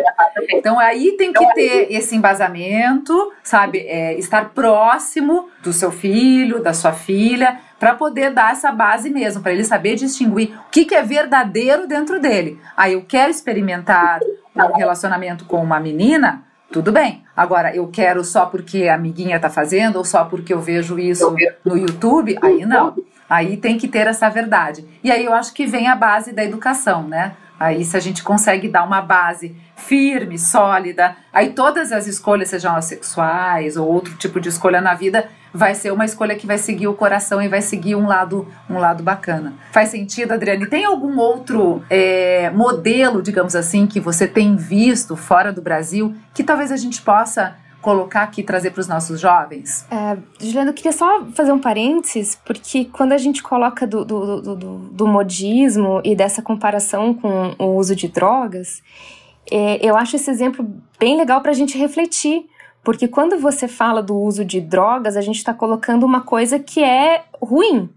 Então aí tem que ter esse embasamento, sabe? É, estar próximo do seu filho, da sua filha, para poder dar essa base mesmo, para ele saber distinguir o que, que é verdadeiro dentro dele. Aí eu quero experimentar um relacionamento com uma menina, tudo bem. Agora, eu quero só porque a amiguinha tá fazendo ou só porque eu vejo isso no YouTube, aí não. Aí tem que ter essa verdade. E aí eu acho que vem a base da educação, né? Aí se a gente consegue dar uma base firme, sólida, aí todas as escolhas, sejam elas sexuais ou outro tipo de escolha na vida, vai ser uma escolha que vai seguir o coração e vai seguir um lado, um lado bacana. Faz sentido, Adriane? Tem algum outro é, modelo, digamos assim, que você tem visto fora do Brasil que talvez a gente possa colocar aqui trazer para os nossos jovens? É, Juliana, eu queria só fazer um parênteses, porque quando a gente coloca do, do, do, do, do modismo e dessa comparação com o uso de drogas, é, eu acho esse exemplo bem legal para a gente refletir. Porque quando você fala do uso de drogas, a gente está colocando uma coisa que é ruim,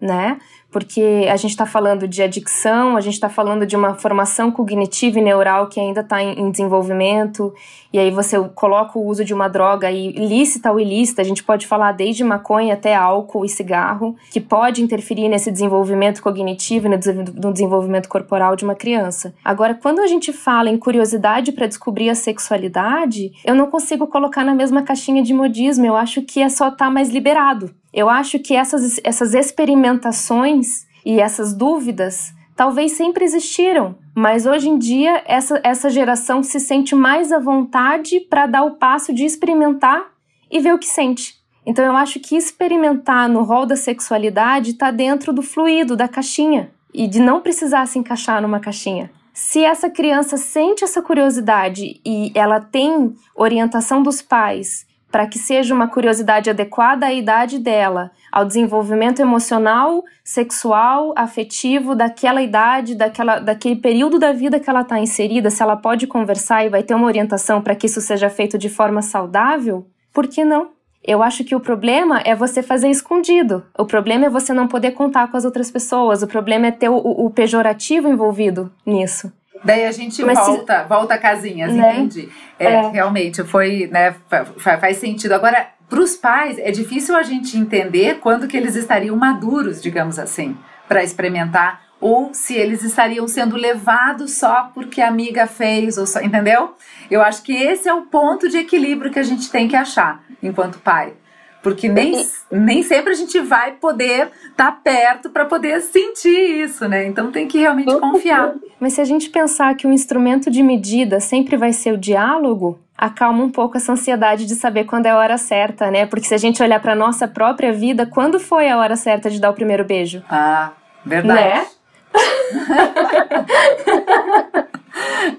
né? porque a gente está falando de adicção, a gente está falando de uma formação cognitiva e neural que ainda está em, desenvolvimento, e aí você coloca o uso de uma droga aí, lícita ou ilícita, a gente pode falar desde maconha até álcool e cigarro, que pode interferir nesse desenvolvimento cognitivo e no, desenvolvimento corporal de uma criança. Agora, quando a gente fala em curiosidade para descobrir a sexualidade, eu não consigo colocar na mesma caixinha de modismo, eu acho que é só estar tá mais liberado. Eu acho que essas, essas experimentações e essas dúvidas talvez sempre existiram, mas hoje em dia essa, essa geração se sente mais à vontade para dar o passo de experimentar e ver o que sente. Então eu acho que experimentar no rol da sexualidade está dentro do fluido, da caixinha, e de não precisar se encaixar numa caixinha. Se essa criança sente essa curiosidade e ela tem orientação dos pais para que seja uma curiosidade adequada à idade dela, ao desenvolvimento emocional, sexual, afetivo daquela idade, daquela, daquele período da vida que ela está inserida, se ela pode conversar e vai ter uma orientação para que isso seja feito de forma saudável, por que não? Eu acho que o problema é você fazer escondido. O problema é você não poder contar com as outras pessoas. O problema é ter o, o pejorativo envolvido nisso. Daí a gente Mas se- volta, volta a casinhas, Né? entende? É, É. Realmente, foi, né, fa- fa- faz sentido. Agora, para os pais, é difícil a gente entender quando que eles estariam maduros, digamos assim, para experimentar, ou se eles estariam sendo levados só porque a amiga fez, ou só, entendeu? Eu acho que esse é o ponto de equilíbrio que a gente tem que achar enquanto pai. Porque nem, nem sempre a gente vai poder estar perto para poder sentir isso, né? Então tem que realmente confiar. Mas se a gente pensar que o instrumento de medida sempre vai ser o diálogo, acalma um pouco essa ansiedade de saber quando é a hora certa, né? Porque se a gente olhar para nossa própria vida, quando foi a hora certa de dar o primeiro beijo? Ah, verdade. Né?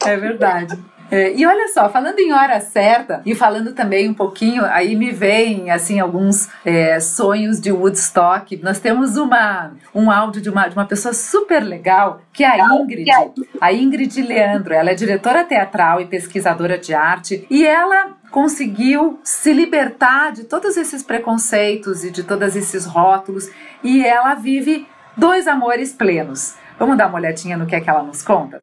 É verdade. É, e olha só, falando em hora certa e falando também um pouquinho, aí me vem assim alguns é, sonhos de Woodstock. Nós temos uma, um áudio de uma, de uma pessoa super legal, que é a Ingrid, a Ingrid Leandro. Ela é diretora teatral e pesquisadora de arte e ela conseguiu se libertar de todos esses preconceitos e de todos esses rótulos e ela vive dois amores plenos. Vamos dar uma olhadinha no que é que ela nos conta?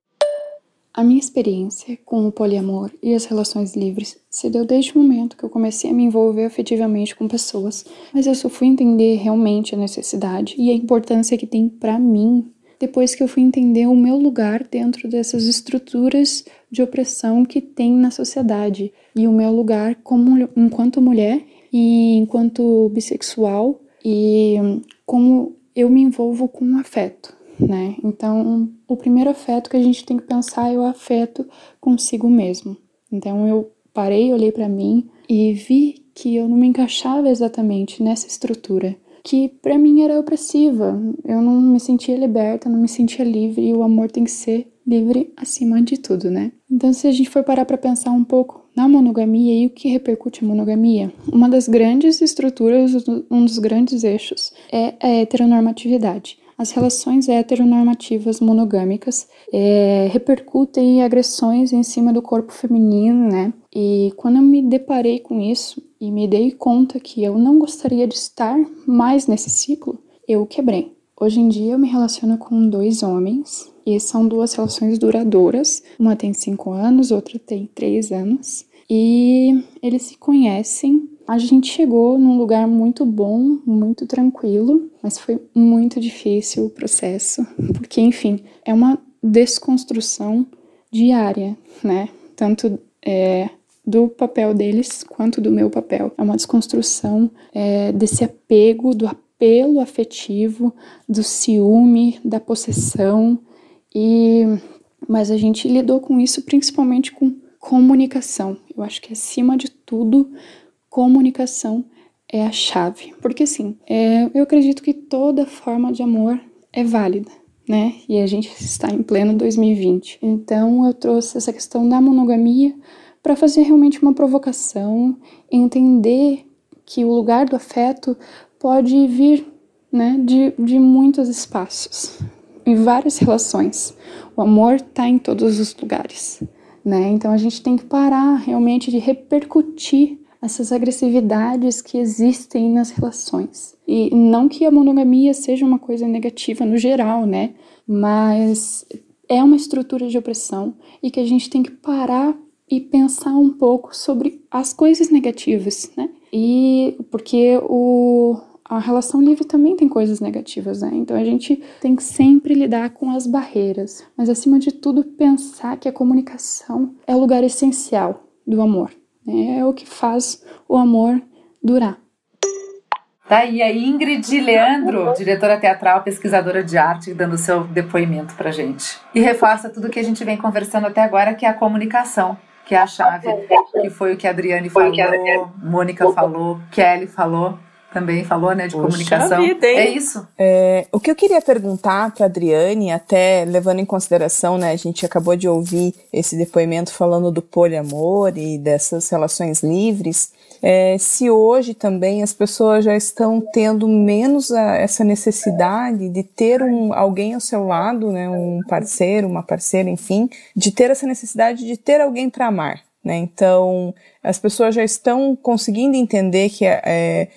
A minha experiência com o poliamor e as relações livres se deu desde o momento que eu comecei a me envolver afetivamente com pessoas, mas eu só fui entender realmente a necessidade e a importância que tem para mim depois que eu fui entender o meu lugar dentro dessas estruturas de opressão que tem na sociedade e o meu lugar como enquanto mulher e enquanto bissexual e como eu me envolvo com o afeto né? Então, o primeiro afeto que a gente tem que pensar é o afeto consigo mesmo. Então, eu parei, olhei para mim e vi que eu não me encaixava exatamente nessa estrutura, que para mim era opressiva. Eu não me sentia liberta, não me sentia livre e o amor tem que ser livre acima de tudo, né? Então, se a gente for parar para pensar um pouco na monogamia e o que repercute a monogamia, uma das grandes estruturas, um dos grandes eixos é a heteronormatividade. As relações heteronormativas monogâmicas é, repercutem em agressões em cima do corpo feminino, né? E quando eu me deparei com isso e me dei conta que eu não gostaria de estar mais nesse ciclo, eu quebrei. Hoje em dia eu me relaciono com dois homens e são duas relações duradouras. Uma tem cinco anos, outra tem três anos. E eles se conhecem a gente chegou num lugar muito bom, muito tranquilo, mas foi muito difícil o processo, porque, enfim, é uma desconstrução diária, né? Tanto é, do papel deles quanto do meu papel. É uma desconstrução é, desse apego, do apelo afetivo, do ciúme, da possessão, e mas a gente lidou com isso principalmente com comunicação. Eu acho que acima de tudo comunicação é a chave. Porque assim, é, eu acredito que toda forma de amor é válida, né? E a gente está em pleno 2020. Então eu trouxe essa questão da monogamia para fazer realmente uma provocação, entender que o lugar do afeto pode vir né, de, de muitos espaços, em várias relações. O amor está em todos os lugares. Né? Então a gente tem que parar realmente de repercutir essas agressividades que existem nas relações. E não que a monogamia seja uma coisa negativa no geral, né? Mas é uma estrutura de opressão e que a gente tem que parar e pensar um pouco sobre as coisas negativas, né? E porque o a relação livre também tem coisas negativas, né? Então a gente tem que sempre lidar com as barreiras, mas acima de tudo pensar que a comunicação é o lugar essencial do amor. É o que faz o amor durar. Tá aí a Ingrid Leandro, diretora teatral, pesquisadora de arte, dando seu depoimento pra gente. E reforça tudo que a gente vem conversando até agora, que é a comunicação, que é a chave, que foi o que a Adriane falou, Mônica falou, Kelly falou, também falou, né, de Puxa comunicação. vida, é isso. É, o que eu queria perguntar para Adriane, até levando em consideração, né, a gente acabou de ouvir esse depoimento falando do poliamor e dessas relações livres, é, se hoje também as pessoas já estão tendo menos a, essa necessidade de ter um, alguém ao seu lado, né, um parceiro, uma parceira, enfim, de ter essa necessidade de ter alguém para amar. Né? Então, as pessoas já estão conseguindo entender que é,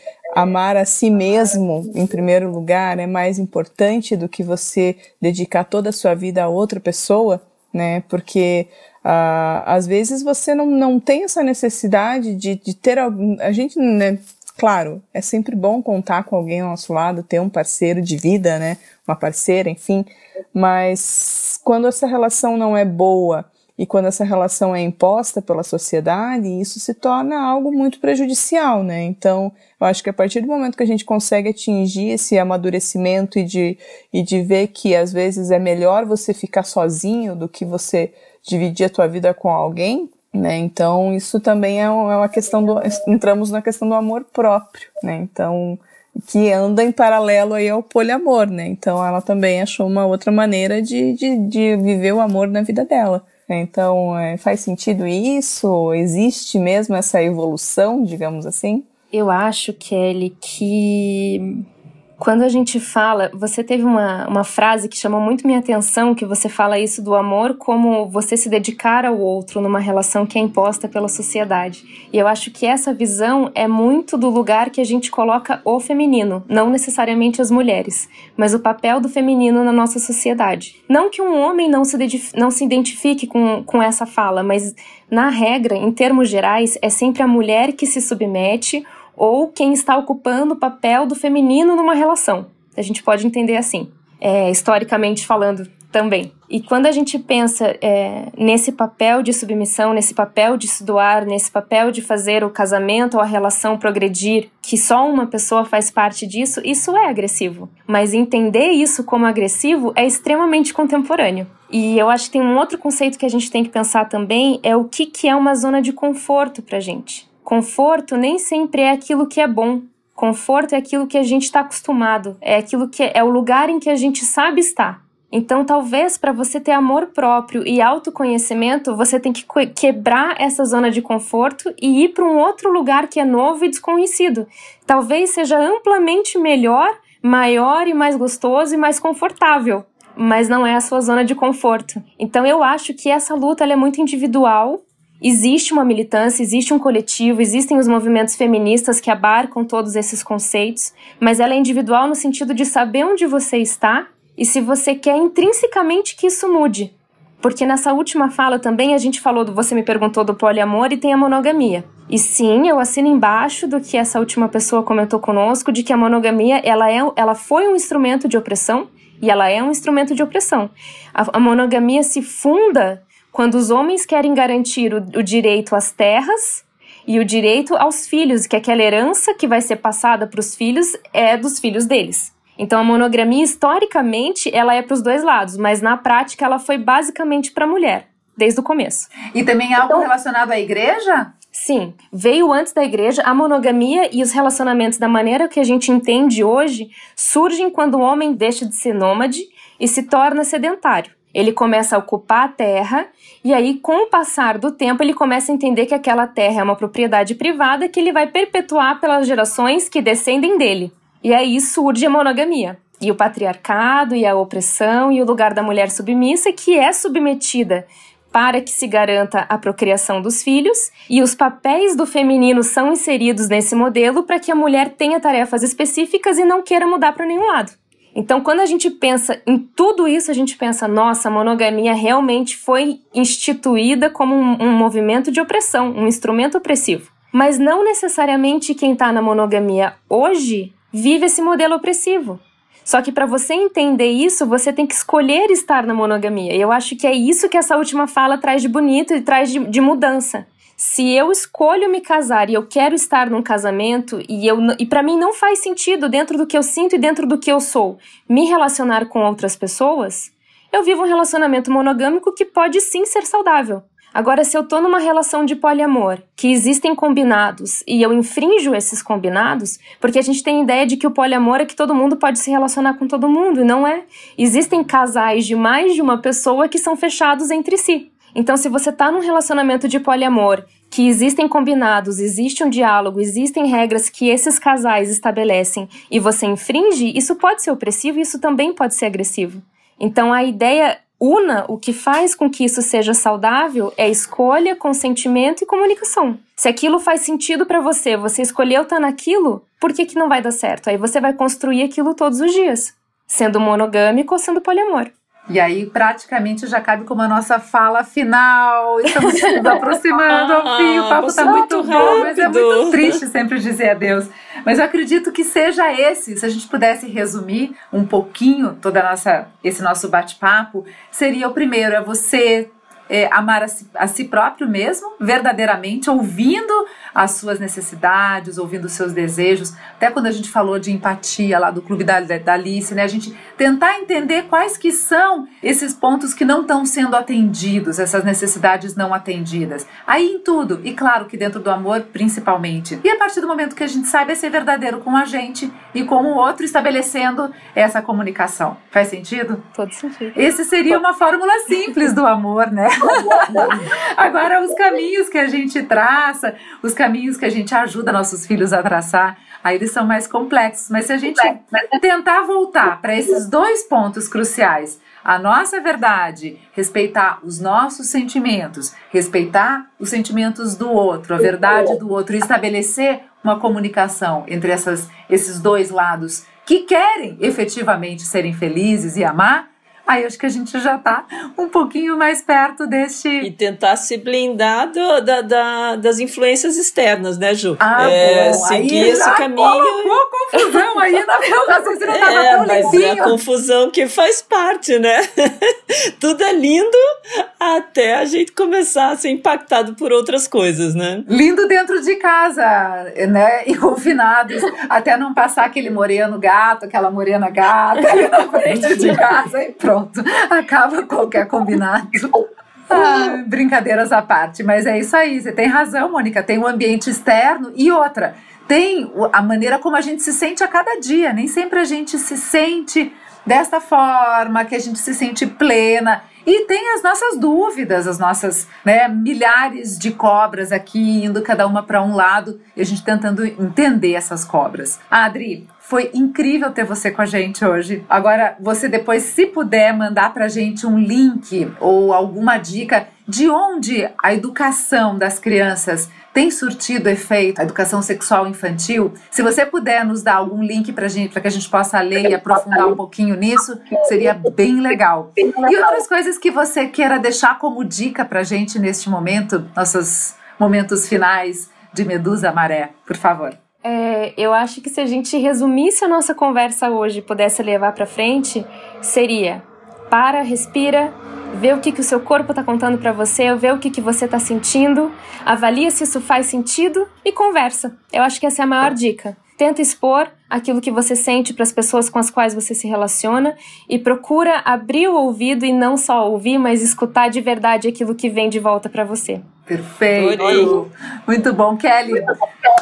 amar a si mesmo, em primeiro lugar, é mais importante do que você dedicar toda a sua vida a outra pessoa, né? Porque uh, às vezes você não, não tem essa necessidade de, de ter algum. A gente, né? Claro, é sempre bom contar com alguém ao nosso lado, ter um parceiro de vida, né? Uma parceira, enfim. Mas quando essa relação não é boa, e quando essa relação é imposta pela sociedade, isso se torna algo muito prejudicial, né? Então, eu acho que a partir do momento que a gente consegue atingir esse amadurecimento e de, e de ver que às vezes é melhor você ficar sozinho do que você dividir a tua vida com alguém, né? Então, isso também é uma questão do. Entramos na questão do amor próprio, né? Então, que anda em paralelo aí ao poliamor, né? Então, ela também achou uma outra maneira de, de, de viver o amor na vida dela. Então, é, faz sentido isso? Existe mesmo essa evolução, digamos assim? Eu acho, Kelly, que quando a gente fala, você teve uma, uma frase que chamou muito minha atenção, que você fala isso do amor como você se dedicar ao outro numa relação que é imposta pela sociedade. E eu acho que essa visão é muito do lugar que a gente coloca o feminino, não necessariamente as mulheres, mas o papel do feminino na nossa sociedade. Não que um homem não se, não se identifique com, com essa fala, mas na regra, em termos gerais, é sempre a mulher que se submete ou quem está ocupando o papel do feminino numa relação. A gente pode entender assim, é, historicamente falando também. E quando a gente pensa é, nesse papel de submissão, nesse papel de se doar, nesse papel de fazer o casamento ou a relação progredir, que só uma pessoa faz parte disso, isso é agressivo. Mas entender isso como agressivo é extremamente contemporâneo. E eu acho que tem um outro conceito que a gente tem que pensar também, é o que, que é uma zona de conforto pra gente. Conforto nem sempre é aquilo que é bom. Conforto é aquilo que a gente está acostumado, é aquilo que é, o lugar em que a gente sabe estar. Então, talvez para você ter amor próprio e autoconhecimento, você tem que quebrar essa zona de conforto e ir para um outro lugar que é novo e desconhecido. Talvez seja amplamente melhor, maior e mais gostoso e mais confortável, mas não é a sua zona de conforto. Então, eu acho que essa luta é muito individual Existe uma militância, existe um coletivo, existem os movimentos feministas que abarcam todos esses conceitos, mas ela é individual no sentido de saber onde você está e se você quer intrinsecamente que isso mude. Porque nessa última fala também a gente falou do você me perguntou do poliamor e tem a monogamia. E sim, eu assino embaixo do que essa última pessoa comentou conosco de que a monogamia ela é ela foi um instrumento de opressão e ela é um instrumento de opressão. A, a monogamia se funda quando os homens querem garantir o, o direito às terras e o direito aos filhos, que aquela herança que vai ser passada para os filhos é dos filhos deles. Então a monogamia historicamente ela é para os dois lados, mas na prática ela foi basicamente para a mulher desde o começo. E também algo então, relacionado à igreja? Sim, veio antes da igreja. A monogamia e os relacionamentos da maneira que a gente entende hoje surgem quando o homem deixa de ser nômade e se torna sedentário. Ele começa a ocupar a terra e aí, com o passar do tempo, ele começa a entender que aquela terra é uma propriedade privada que ele vai perpetuar pelas gerações que descendem dele. E aí surge a monogamia. E o patriarcado, e a opressão, e o lugar da mulher submissa, que é submetida para que se garanta a procriação dos filhos, e os papéis do feminino são inseridos nesse modelo para que a mulher tenha tarefas específicas e não queira mudar para nenhum lado. Então, quando a gente pensa em tudo isso, a gente pensa, nossa, a monogamia realmente foi instituída como um, um movimento de opressão, um instrumento opressivo. Mas não necessariamente quem está na monogamia hoje vive esse modelo opressivo. Só que para você entender isso, você tem que escolher estar na monogamia. E eu acho que é isso que essa última fala traz de bonito e traz de, de mudança se eu escolho me casar e eu quero estar num casamento e eu e para mim não faz sentido dentro do que eu sinto e dentro do que eu sou me relacionar com outras pessoas, eu vivo um relacionamento monogâmico que pode sim ser saudável. Agora, se eu tô numa relação de poliamor, que existem combinados e eu infrinjo esses combinados, porque a gente tem a ideia de que o poliamor é que todo mundo pode se relacionar com todo mundo, e não é. Existem casais de mais de uma pessoa que são fechados entre si. Então, se você está num relacionamento de poliamor, que existem combinados, existe um diálogo, existem regras que esses casais estabelecem e você infringe, isso pode ser opressivo e isso também pode ser agressivo. Então, a ideia una, o que faz com que isso seja saudável é escolha, consentimento e comunicação. Se aquilo faz sentido para você, você escolheu estar naquilo, por que, que não vai dar certo? Aí você vai construir aquilo todos os dias, sendo monogâmico ou sendo poliamor. E aí, praticamente, já cabe como a nossa fala final. Estamos nos aproximando ao fim. O papo está muito bom, mas é muito triste sempre dizer adeus. Mas eu acredito que seja esse, se a gente pudesse resumir um pouquinho toda nossa, esse nosso bate-papo, seria o primeiro, é você é, amar a si, a si, próprio mesmo, verdadeiramente, ouvindo as suas necessidades, ouvindo os seus desejos. Até quando a gente falou de empatia lá do Clube da, da Alice, né? A gente tentar entender quais que são esses pontos que não estão sendo atendidos, essas necessidades não atendidas. Aí em tudo, e claro que dentro do amor principalmente. E a partir do momento que a gente sabe ser verdadeiro com a gente e com o outro, estabelecendo essa comunicação. Faz sentido? Todo sentido. Esse seria uma fórmula simples do amor, né? Agora, os caminhos que a gente traça, os caminhos que a gente ajuda nossos filhos a traçar, aí eles são mais complexos. Mas se a gente tentar voltar para esses dois pontos cruciais, a nossa verdade, respeitar os nossos sentimentos, respeitar os sentimentos do outro, a verdade do outro, estabelecer uma comunicação entre essas, esses dois lados que querem efetivamente serem felizes e amar, aí acho que a gente já está um pouquinho mais perto deste. E tentar se blindar do, da, da, das influências externas, né, Ju? Ah, é, bom, seguir aí esse caminho. Colocou confusão aí na meu raciocínio tava É, tão mas é limpinho. a confusão que faz parte, né? Tudo é lindo até a gente começar a ser impactado por outras coisas, né? Lindo dentro de casa, né? E confinados, até não passar aquele moreno gato, aquela morena gata ali na frente de casa e pronto. Acaba qualquer combinado. Ah, brincadeiras à parte, mas é isso aí, você tem razão, Mônica. Tem o ambiente externo e outra, tem a maneira como a gente se sente a cada dia. Nem sempre a gente se sente desta forma, que a gente se sente plena. E tem as nossas dúvidas, as nossas né, milhares de cobras aqui, indo cada uma para um lado, e a gente tentando entender essas cobras. Adri, foi incrível ter você com a gente hoje. Agora, você depois, se puder, mandar pra gente um link ou alguma dica de onde a educação das crianças tem surtido efeito, a educação sexual infantil. Se você puder nos dar algum link pra gente, para que a gente possa ler e aprofundar um pouquinho nisso, seria bem legal. E outras coisas que você queira deixar como dica pra gente neste momento, nossos momentos finais de Medusa Maré, por favor. É, eu acho que se a gente resumisse a nossa conversa hoje e pudesse levar para frente, seria para, respira, vê o que, que o seu corpo está contando para você, vê o que, que você está sentindo, avalia se isso faz sentido e conversa. Eu acho que essa é a maior dica. Tenta expor aquilo que você sente para as pessoas com as quais você se relaciona e procura abrir o ouvido e não só ouvir, mas escutar de verdade aquilo que vem de volta para você. Perfeito. Adorei. Muito bom, Kelly.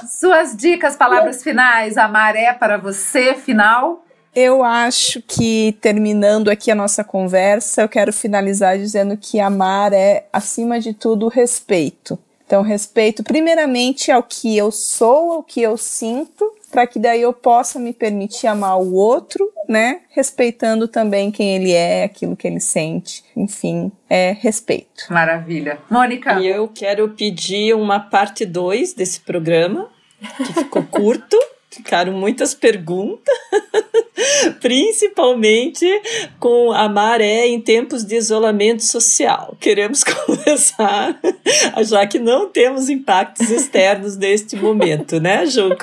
Suas dicas, palavras finais, a maré para você, final. Eu acho que, terminando aqui a nossa conversa, eu quero finalizar dizendo que amar é, acima de tudo, respeito. Então, respeito, primeiramente, ao que eu sou, ao que eu sinto, para que daí eu possa me permitir amar o outro, né? Respeitando também quem ele é, aquilo que ele sente. Enfim, é respeito. Maravilha. Mônica. E eu quero pedir uma parte 2 desse programa, que ficou curto, ficaram muitas perguntas, principalmente com a maré em tempos de isolamento social. Queremos conversar, já que não temos impactos externos neste momento, né, Ju?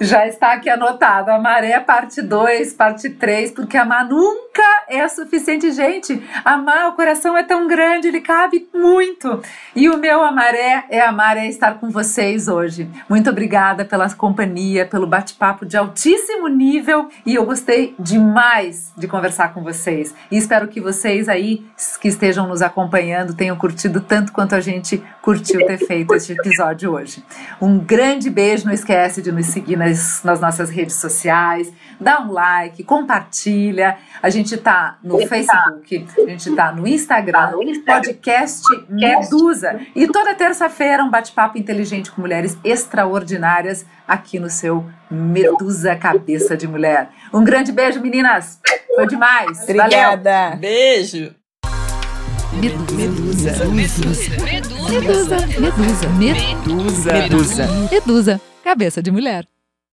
Já está aqui anotado. A maré, parte 2, parte 3, porque amar nunca é suficiente. Gente, amar, o coração é tão grande, ele cabe muito. E o meu amaré é amar, é estar com vocês hoje. Muito obrigada pela companhia, pelo bate-papo de altíssimo nível. E eu gostei demais de conversar com vocês. E espero que vocês aí, que estejam nos acompanhando, tenham curtido tanto quanto a gente curtiu ter feito este episódio hoje. Um grande beijo, não esquece de nos seguir nas, nas nossas redes sociais, dá um like, compartilha. A gente tá no Facebook, a gente tá no Instagram, podcast Medusa. E toda terça-feira um bate-papo inteligente com mulheres extraordinárias aqui no seu Medusa Cabeça de Mulher. Um grande beijo, meninas! Foi demais. Valeu. Obrigada. Beijo. Medusa. Medusa. Medusa. Medusa. Medusa. Medusa. Medusa. Cabeça de mulher.